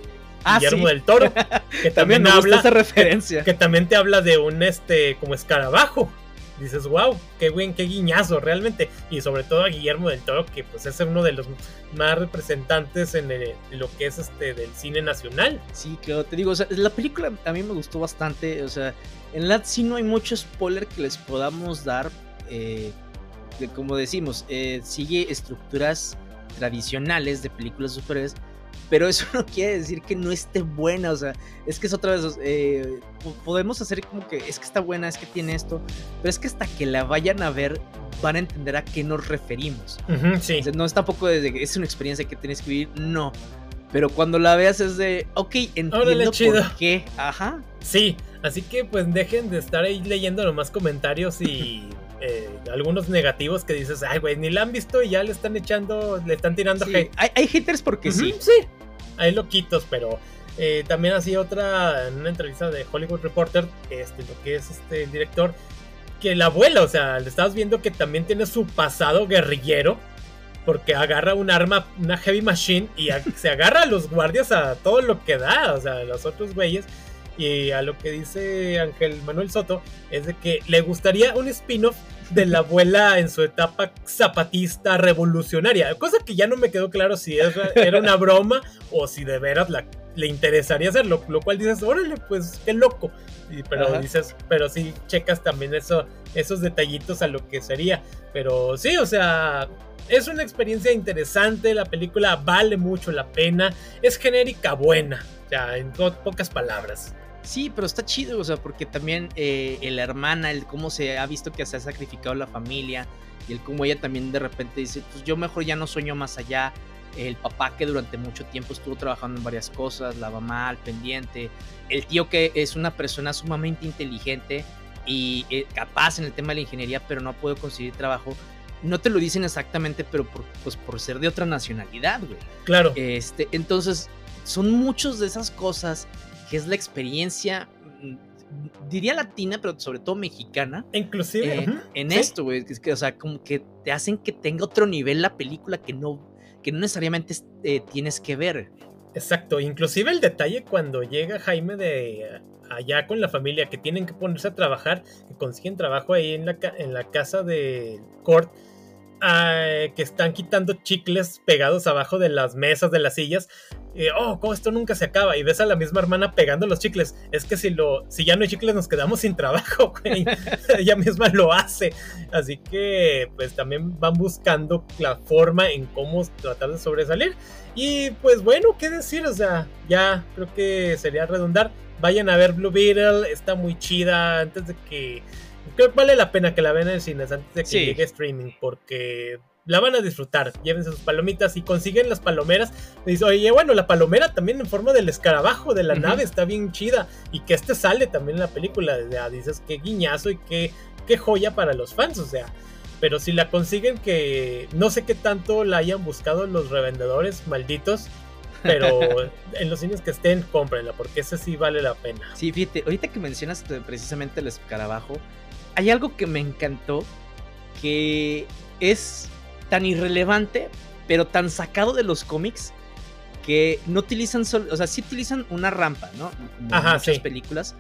ah, Guillermo del Toro, que también, habla esa referencia. Que, también te habla de un este como escarabajo. Dices, wow, qué buen, qué guiñazo realmente. Y sobre todo a Guillermo del Toro, que pues es uno de los más representantes en, lo que es este del cine nacional. Sí, claro, te digo, o sea, la película a mí me gustó bastante. O sea, en la sí no hay mucho spoiler que les podamos dar, eh, como decimos, eh, sigue estructuras tradicionales de películas superhéroes, pero eso no quiere decir que no esté buena, o sea, es que es otra vez, eh, podemos hacer como que es que está buena, es que tiene esto, pero es que hasta que la vayan a ver van a entender a qué nos referimos. no es tampoco desde que es una experiencia que tienes que vivir, no. Pero cuando la veas es de, ok, entiendo por qué, ajá. Sí, así que pues dejen de estar ahí leyendo nomás comentarios y eh, algunos negativos que dices, ay, güey, ni la han visto y ya le están echando, le están tirando hate. Hay, hay, haters porque sí. Sí, hay loquitos, pero eh, también así otra, en una entrevista de Hollywood Reporter, este, lo que es este el director, que la abuela, o sea, le estabas viendo que también tiene su pasado guerrillero, porque agarra un arma, una heavy machine, y se agarra a los guardias a todo lo que da, o sea, a los otros güeyes. Y a lo que dice Ángel Manuel Soto es de que le gustaría un spin-off de la abuela en su etapa zapatista revolucionaria, cosa que ya no me quedó claro si era una broma o si de veras le interesaría hacerlo, lo cual dices, órale, pues qué loco. pero dices, pero sí checas también eso, esos detallitos a lo que sería. Pero sí, o sea, es una experiencia interesante, la película vale mucho la pena, es genérica buena, ya en pocas palabras. Sí, pero está chido, o sea, porque también eh, la hermana, el cómo se ha visto que se ha sacrificado la familia y el cómo ella también de repente dice, pues yo mejor ya no sueño más allá. El papá que durante mucho tiempo estuvo trabajando en varias cosas, la mamá al pendiente, el tío que es una persona sumamente inteligente y eh, capaz en el tema de la ingeniería, pero no puede conseguir trabajo. No te lo dicen exactamente, pero por, pues por ser de otra nacionalidad, güey. Claro. Este, entonces, son muchas de esas cosas que es la experiencia, mm, diría latina, pero sobre todo mexicana. Inclusive. Eh, en esto, güey. que, o sea, como que te hacen que tenga otro nivel la película que no, que no necesariamente eh, tienes que ver. Exacto. Inclusive el detalle cuando llega Jaime de allá con la familia, que tienen que ponerse a trabajar, que consiguen trabajo ahí en la, en la casa de Court que están quitando chicles pegados abajo de las mesas, de las sillas. Y, oh, ¿cómo esto nunca se acaba? Y ves a la misma hermana pegando los chicles. Es que si, lo, si ya no hay chicles nos quedamos sin trabajo, güey. Ella misma lo hace. Así que pues también van buscando la forma en cómo tratar de sobresalir. Y pues bueno, ¿qué decir? O sea, ya creo que sería redundar. Vayan a ver Blue Beetle, está muy chida. Antes de que que vale la pena que la vean en el cine antes de que llegue streaming, porque la van a disfrutar. Llévense sus palomitas y consiguen las palomeras. Me dice, oye, bueno, la palomera también en forma del escarabajo de la nave está bien chida. Y que este sale también en la película. Ya dices, qué guiñazo y qué, qué joya para los fans. O sea, pero si la consiguen, que no sé qué tanto la hayan buscado los revendedores malditos. Pero en los cines que estén, cómprenla, porque ese sí vale la pena. Sí, fíjate, ahorita que mencionas precisamente el escarabajo, hay algo que me encantó que es tan irrelevante, pero tan sacado de los cómics que no utilizan solo, o sea, sí utilizan una rampa, ¿no? En muchas películas,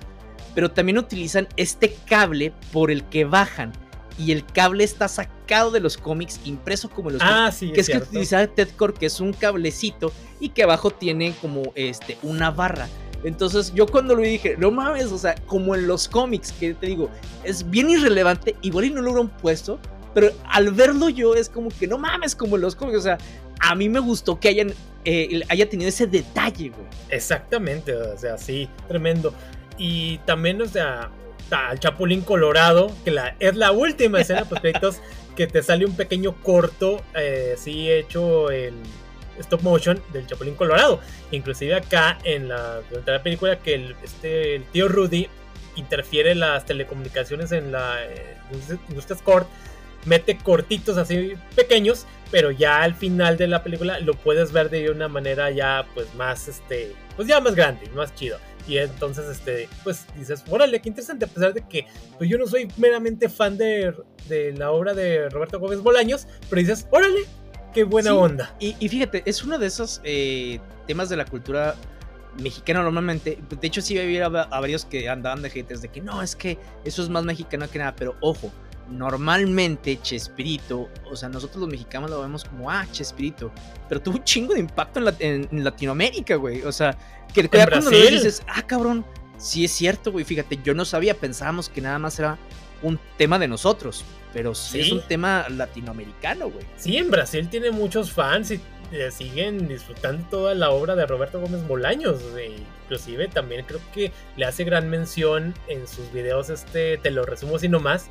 pero también utilizan este cable por el que bajan y el cable está sacado de los cómics, impreso como los ah, sí, que es, que utiliza Ted Core, que es un cablecito y que abajo tiene como este una barra. Entonces yo cuando lo vi dije, no mames, o sea, como en los cómics, que te digo, es bien irrelevante, igual y no lo hubieran puesto, pero al verlo yo es como que no mames, como en los cómics, o sea, a mí me gustó que hayan, eh, haya tenido ese detalle, güey. Exactamente, o sea, sí, tremendo. Y también, o sea, al Chapulín Colorado, que la, es la última escena pues que te sale un pequeño corto, eh, sí hecho en stop motion del Chapulín Colorado. Inclusive acá en la, la película que el, este, el tío Rudy interfiere las telecomunicaciones en la eh, Court, mete cortitos así pequeños, pero ya al final de la película lo puedes ver de una manera ya pues más este, pues ya más grande, más chido. Y entonces, este, pues dices, órale, qué interesante, a pesar de que pues, yo no soy meramente fan de, de la obra de Roberto Gómez Bolaños, pero dices, órale, Qué buena onda. Y, fíjate, es uno de esos eh, temas de la cultura mexicana normalmente. De hecho, sí había a, varios que andaban de haters de que no, es que eso es más mexicano que nada. Pero ojo, normalmente Chespirito, o sea, nosotros los mexicanos lo vemos como, ah, Chespirito. Pero tuvo un chingo de impacto en, Latinoamérica, güey. O sea, que cuando lo dices, ah, cabrón, sí es cierto, güey. Fíjate, yo no sabía, pensábamos que nada más era un tema de nosotros, pero sí, es un tema latinoamericano, güey. Sí, en Brasil tiene muchos fans y eh, siguen disfrutando toda la obra de Roberto Gómez Bolaños. inclusive también creo que le hace gran mención en sus videos, este, te lo resumo así nomás.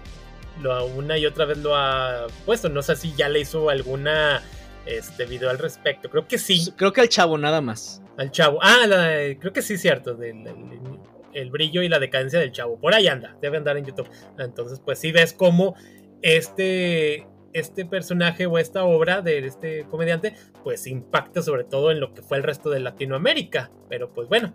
Lo, una y otra vez lo ha puesto. No sé si ya le hizo alguna este video al respecto. Creo que sí. Creo que al chavo nada más. Al chavo. Ah, creo que sí, cierto. Del, el brillo y la decadencia del chavo. Por ahí anda, debe andar en YouTube. Entonces, pues sí ves cómo este, este personaje o esta obra de este comediante, pues impacta sobre todo en lo que fue el resto de Latinoamérica. Pero pues bueno,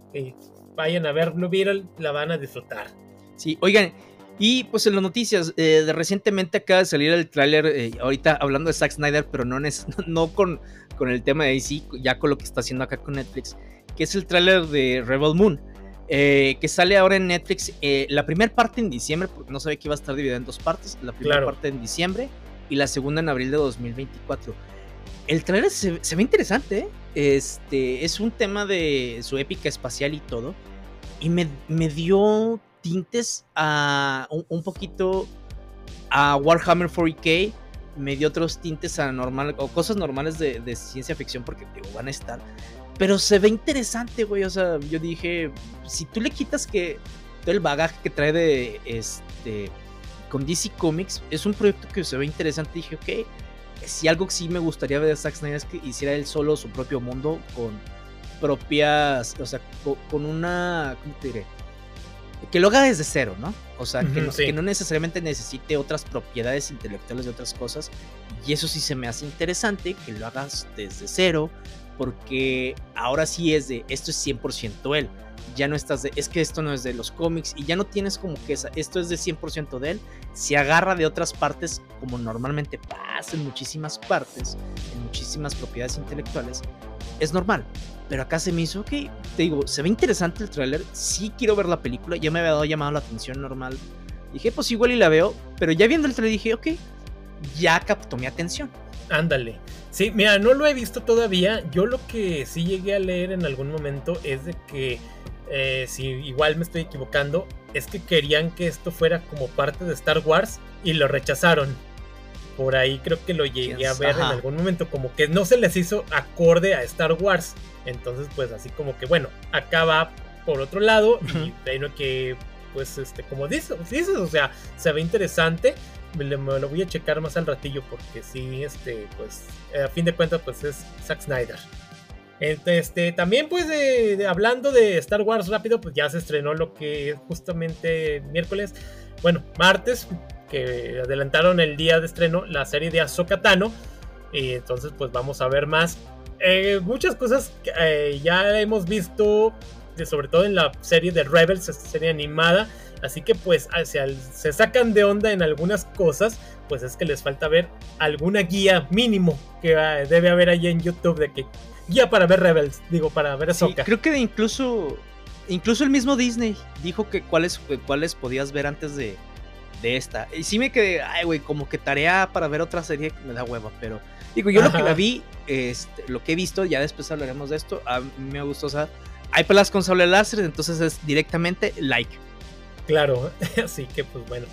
vayan a ver Blue Beetle, la van a disfrutar. Sí, oigan, Y pues en las noticias, eh, de recientemente acaba de salir el tráiler, eh, ahorita hablando de Zack Snyder, pero no, no con, con el tema de DC, ya con lo que está haciendo acá con Netflix, que es el tráiler de Rebel Moon, eh, que sale ahora en Netflix, la primera parte en diciembre, porque no sabía que iba a estar dividida en dos partes, la primera parte en diciembre y la segunda en abril de 2024. El tráiler se, se, ve interesante, este, es un tema de su épica espacial y todo, y me, me dio tintes a un, poquito a Warhammer 40k, me dio otros tintes a normal o cosas normales de, ciencia ficción porque van a estar. Pero se ve interesante, güey. O sea, yo dije, si tú le quitas que todo el bagaje que trae de este con DC Comics, es un proyecto que se ve interesante. Dije, ok, si algo que sí me gustaría ver de Zack Snyder es que hiciera él solo su propio mundo con propias, o sea, con una, ¿cómo te diré? que lo haga desde cero, ¿no? O sea, que, no, que, no, necesariamente necesite otras propiedades intelectuales de otras cosas. Y eso sí se me hace interesante, que lo hagas desde cero, porque ahora sí es de, esto es 100% él. Ya no estás de, es que esto no es de los cómics y ya no tienes como que esa, esto es de 100% de él. Se agarra de otras partes, como normalmente pasa en muchísimas partes, en muchísimas propiedades intelectuales. Es normal, pero acá se me hizo, ok, te digo, se ve interesante el tráiler, sí quiero ver la película, ya me había dado llamado la atención normal. Dije, pues igual y la veo, pero ya viendo el trailer dije, ok, ya captó mi atención. Ándale. Sí, mira, no lo he visto todavía. Yo lo que sí llegué a leer en algún momento es de que, eh, si igual me estoy equivocando, es que querían que esto fuera como parte de Star Wars y lo rechazaron. Por ahí creo que lo llegué a ver en algún momento, como que no se les hizo acorde a Star Wars. Entonces, pues así como que, bueno, acá va por otro lado y bueno, que, pues, este, como dices, dices, o sea, se ve interesante. Me, lo voy a checar más al ratillo porque sí, este, pues, a fin de cuentas, pues es Zack Snyder. Este, también pues hablando de Star Wars rápido, pues ya se estrenó lo que es justamente miércoles, bueno, martes, que adelantaron el día de estreno la serie de Ahsoka Tano. Y entonces pues vamos a ver más. Eh, muchas cosas que eh, ya hemos visto, sobre todo en la serie de Rebels, esta serie animada. Así que pues se sacan de onda en algunas cosas, pues es que les falta ver alguna guía mínimo que ah, debe haber ahí en YouTube de que guía para ver Rebels, digo, para ver Ahsoka. creo que incluso incluso el mismo Disney dijo que cuáles cuáles podías ver antes de, de esta. Y sí me quedé, ay, güey, como que tarea para ver otra serie me da hueva, pero digo, yo lo que la vi, este, lo que he visto, ya después hablaremos de esto, a mí me gustó, o sea, hay pelas con sable láser, entonces es directamente like. Claro, así que pues bueno,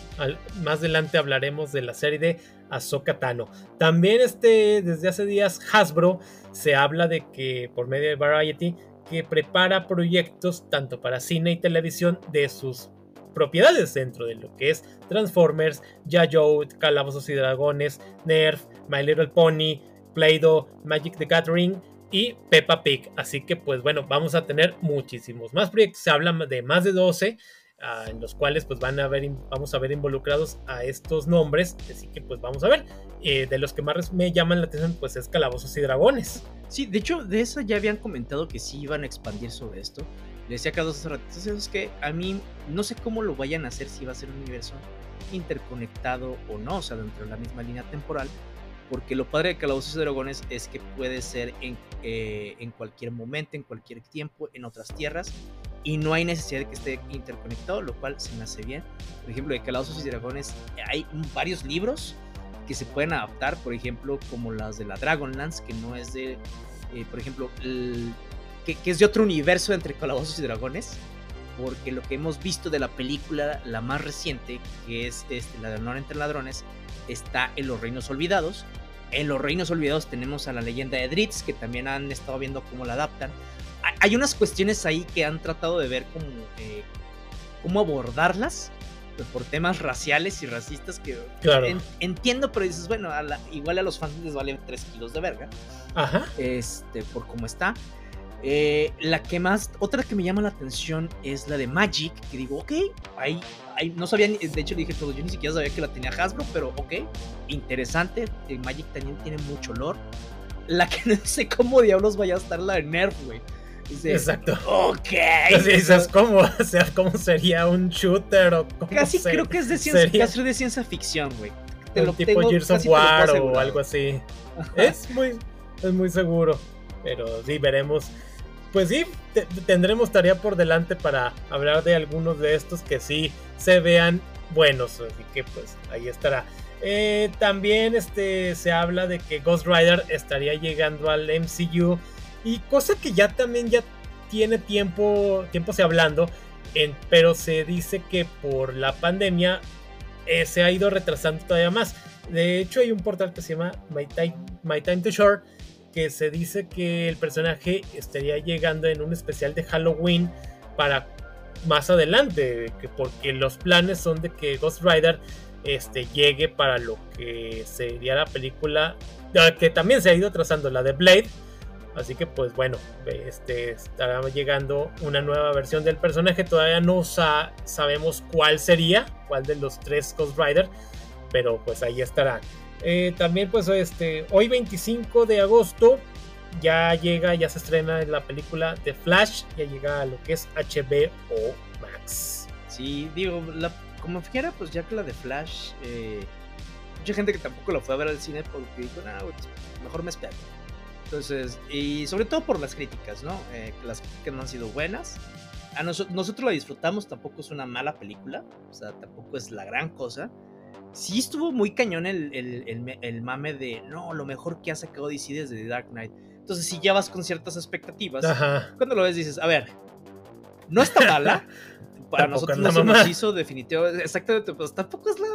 más adelante hablaremos de la serie de Ahsoka Tano. También este, desde hace días Hasbro se habla de que por medio de Variety que prepara proyectos tanto para cine y televisión de sus propiedades dentro de lo que es Transformers, Yayo, Calabozos y Dragones, Nerf, My Little Pony, Play-Doh, Magic the Gathering y Peppa Pig. Así que pues bueno, vamos a tener muchísimos más proyectos. Se habla de más de 12 ah, en los cuales pues van a ver, vamos a ver involucrados a estos nombres. Así que pues vamos a ver. Eh, de los que más me llaman la atención pues es Calabozos y Dragones. Sí, de hecho de eso ya habían comentado que sí iban a expandir sobre esto. Le decía a Carlos hace ratitos, es que a mí no sé cómo lo vayan a hacer, si va a ser un universo interconectado o no, o sea, dentro de la misma línea temporal, porque lo padre de Calabozos y Dragones es que puede ser en, eh, en cualquier momento, en cualquier tiempo, en otras tierras, y no hay necesidad de que esté interconectado, lo cual se me hace bien. Por ejemplo, de Calabozos y Dragones hay varios libros que se pueden adaptar, por ejemplo, como las de la Dragonlance, que no es de, eh, por ejemplo, el que, es de otro universo entre calabozos y dragones. Porque lo que hemos visto de la película, la más reciente, que es este, la de Honor entre Ladrones, está en los Reinos Olvidados. En los Reinos Olvidados tenemos a la leyenda de Dritz, que también han estado viendo cómo la adaptan. Hay unas cuestiones ahí que han tratado de ver cómo, eh, cómo abordarlas por temas raciales y racistas que entiendo, pero dices, bueno, igual a los fans les valen 3 kilos de verga. Ajá. Este, por cómo está. Eh, la que más, otra que me llama la atención es la de Magic, que digo, ok, ahí, ahí no sabía, de hecho le dije todo, yo ni siquiera sabía que la tenía Hasbro, pero ok, interesante, eh, Magic también tiene mucho olor. La que no sé cómo diablos vaya a estar la de Nerf, güey. Exacto. Ok. dices, ¿cómo, o sea, ¿cómo sería un shooter? O cómo casi creo que es de ciencia, casi de ciencia ficción, güey. Te lo tipo tengo, Gears of War o algo así. Es muy, es muy seguro. Pero sí, veremos. Pues sí, tendremos tarea por delante para hablar de algunos de estos que sí se vean buenos. Así que pues ahí estará. Eh, también este, se habla de que Ghost Rider estaría llegando al MCU. Y cosa que ya también ya tiene tiempo, tiempo se hablando. Pero se dice que por la pandemia eh, se ha ido retrasando todavía más. De hecho, hay un portal que se llama My Time, My Time to Shore que se dice que el personaje estaría llegando en un especial de Halloween para más adelante, que porque los planes son de que Ghost Rider este, llegue para lo que sería la película que también se ha ido trazando, la de Blade. Así que pues bueno, este, estará llegando una nueva versión del personaje. Todavía no sabemos cuál sería, cuál de los tres Ghost Rider, pero pues ahí estará. Eh, también pues este, hoy 25 de agosto ya llega, ya se estrena la película de Flash, ya llega a lo que es HBO Max. Sí, digo, la como fijera, pues ya que la de Flash, eh, mucha gente que tampoco lo fue a ver al cine porque dijo, no, pues, mejor me espero. Entonces, y sobre todo por las críticas, ¿no? Eh, las críticas no han sido buenas. A nosotros la disfrutamos, tampoco es una mala película, o sea, tampoco es la gran cosa. Sí estuvo muy cañón el, el, el, mame de, no, lo mejor que ha sacado DC desde The Dark Knight. Entonces, si ya vas con ciertas expectativas, cuando lo ves dices, a ver, no está mala, para nosotros no se nos hizo definitivo. Exactamente, pues tampoco es la.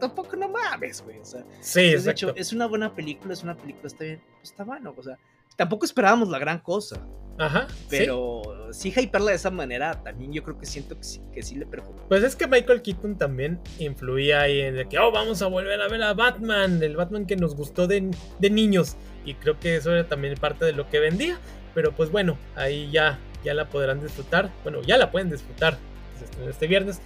Tampoco no mames, güey. O sea, sí, de hecho, es una buena película, es una película, está bien, pues está bueno. O sea, tampoco esperábamos la gran cosa. Ajá. Pero sí, sí hyperla de esa manera, también yo creo que siento que sí, que sí le perjudica. Pues es que Michael Keaton también influía ahí en el que, oh, vamos a volver a ver a Batman, el Batman que nos gustó de, de niños. Y creo que eso era también parte de lo que vendía. Pero pues bueno, ahí ya, ya la podrán disfrutar. Bueno, ya la pueden disfrutar este viernes.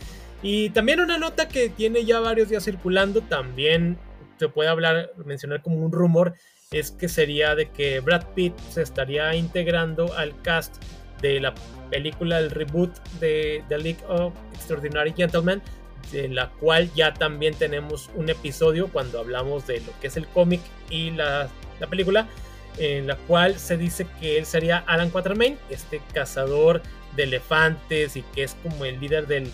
Y también una nota que tiene ya varios días circulando, también se puede hablar, mencionar como un rumor, es que sería de que Brad Pitt se estaría integrando al cast de la película, el reboot de The League of Extraordinary Gentlemen, de la cual ya también tenemos un episodio cuando hablamos de lo que es el cómic y la, la película, en la cual se dice que él sería Alan Quatermain, este cazador de elefantes y que es como el líder del,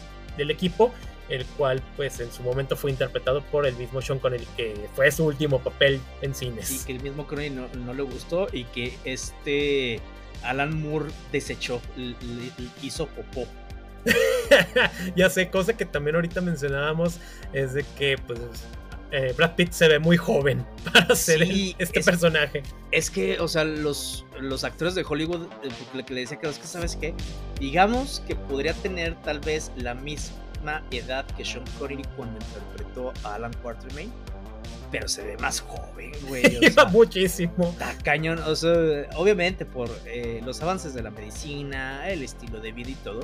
equipo, el cual pues en su momento fue interpretado por el mismo Sean Connery, que fue su último papel en cines. Y que el mismo Connery no, le gustó y que este Alan Moore desechó, le, hizo popó. ya sé, cosa que también ahorita mencionábamos es de que pues eh, Brad Pitt se ve muy joven para ser este personaje. Es que, o sea, los, los actores de Hollywood, eh, que le decía que es que, ¿sabes qué? Digamos que podría tener tal vez la misma edad que Sean Connery cuando interpretó a Alan Quartermain, pero se ve más joven, güey. muchísimo. Está cañón, o sea, obviamente por eh, los avances de la medicina, el estilo de vida y todo,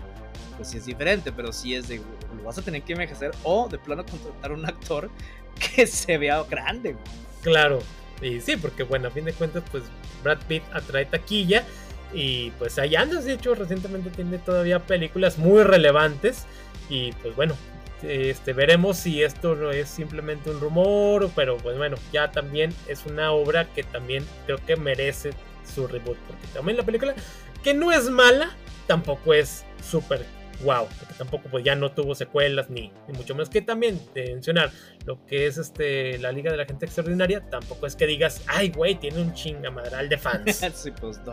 pues sí es diferente, pero sí es de, lo vas a tener que envejecer o de plano contratar a un actor que se vea grande. Claro, y sí, porque bueno, a fin de cuentas, pues Brad Pitt atrae taquilla y pues ahí andas, de hecho, recientemente tiene todavía películas muy relevantes y pues bueno, este, veremos si esto no es simplemente un rumor, pero pues bueno, ya también es una obra que también creo que merece su reboot, porque también la película, que no es mala, tampoco es súper wow, porque tampoco pues ya no tuvo secuelas ni, mucho más que también de mencionar lo que es este la Liga de la Gente Extraordinaria, tampoco es que digas, ay güey, tiene un chingamadral de fans. sí, pues no,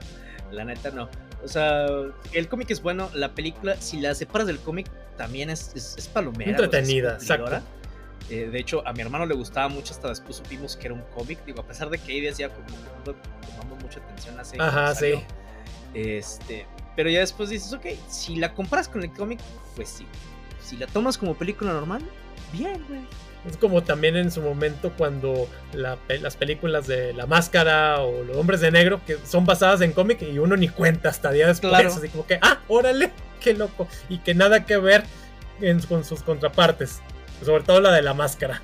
la neta no. O sea, el cómic es bueno, la película, si la separas del cómic, también es, es, palomera. Entretenida, exacto. Eh, de hecho, a mi hermano le gustaba mucho, hasta después supimos que era un cómic. Digo, a pesar de que ahí decía como que tomamos mucha atención hace. Ajá, sí. Este, pero ya después dices, ok, si la compras con el cómic, pues sí. Si la tomas como película normal, bien, güey. Es como también en su momento cuando las películas de La Máscara o Los Hombres de Negro, que son basadas en cómic y uno ni cuenta hasta día después. Claro. Así como que, ah, órale, qué loco. Y que nada que ver con sus contrapartes. Sobre todo la de La Máscara,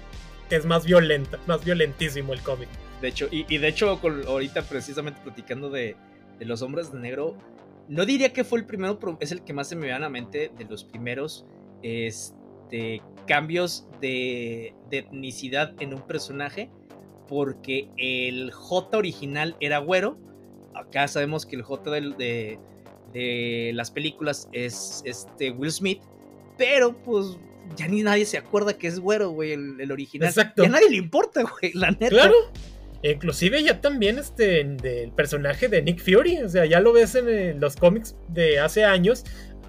que es más violenta, más violentísimo el cómic. De hecho, y, de hecho, ahorita precisamente platicando de, de Los Hombres de Negro, No diría que fue el primero, pero es el que más se me viene a la mente de los primeros este, cambios de, etnicidad en un personaje. Porque el J original era güero. Acá sabemos que el J de, de las películas es este Will Smith. Pero pues ya ni nadie se acuerda que es güero, güey, el, original. Exacto. Ya a nadie le importa, güey, la neta. Claro. Inclusive ya también este del personaje de Nick Fury, o sea, ya lo ves en, los cómics de hace años,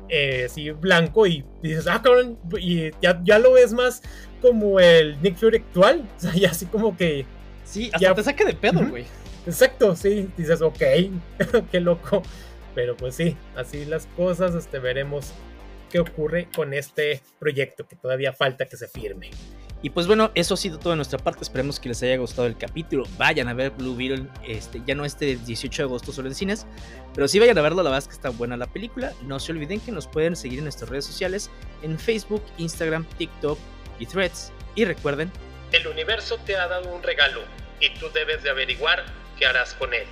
eh, así blanco y dices, ah, cabrón, y ya, ya lo ves más como el Nick Fury actual, o sea, ya así como que... Sí, hasta ya... te saque de pedo, güey. Exacto, sí, dices, ok, qué loco. Pero pues sí, así las cosas, este, veremos qué ocurre con este proyecto que todavía falta que se firme. Y pues bueno, eso ha sido todo de nuestra parte. Esperemos que les haya gustado el capítulo. Vayan a ver Blue Beetle, este, ya no este 18 de agosto solo en cines, pero sí vayan a verlo, la verdad es que está buena la película. No se olviden que nos pueden seguir en nuestras redes sociales, en Facebook, Instagram, TikTok y Threads. Y recuerden, el universo te ha dado un regalo y tú debes de averiguar qué harás con él.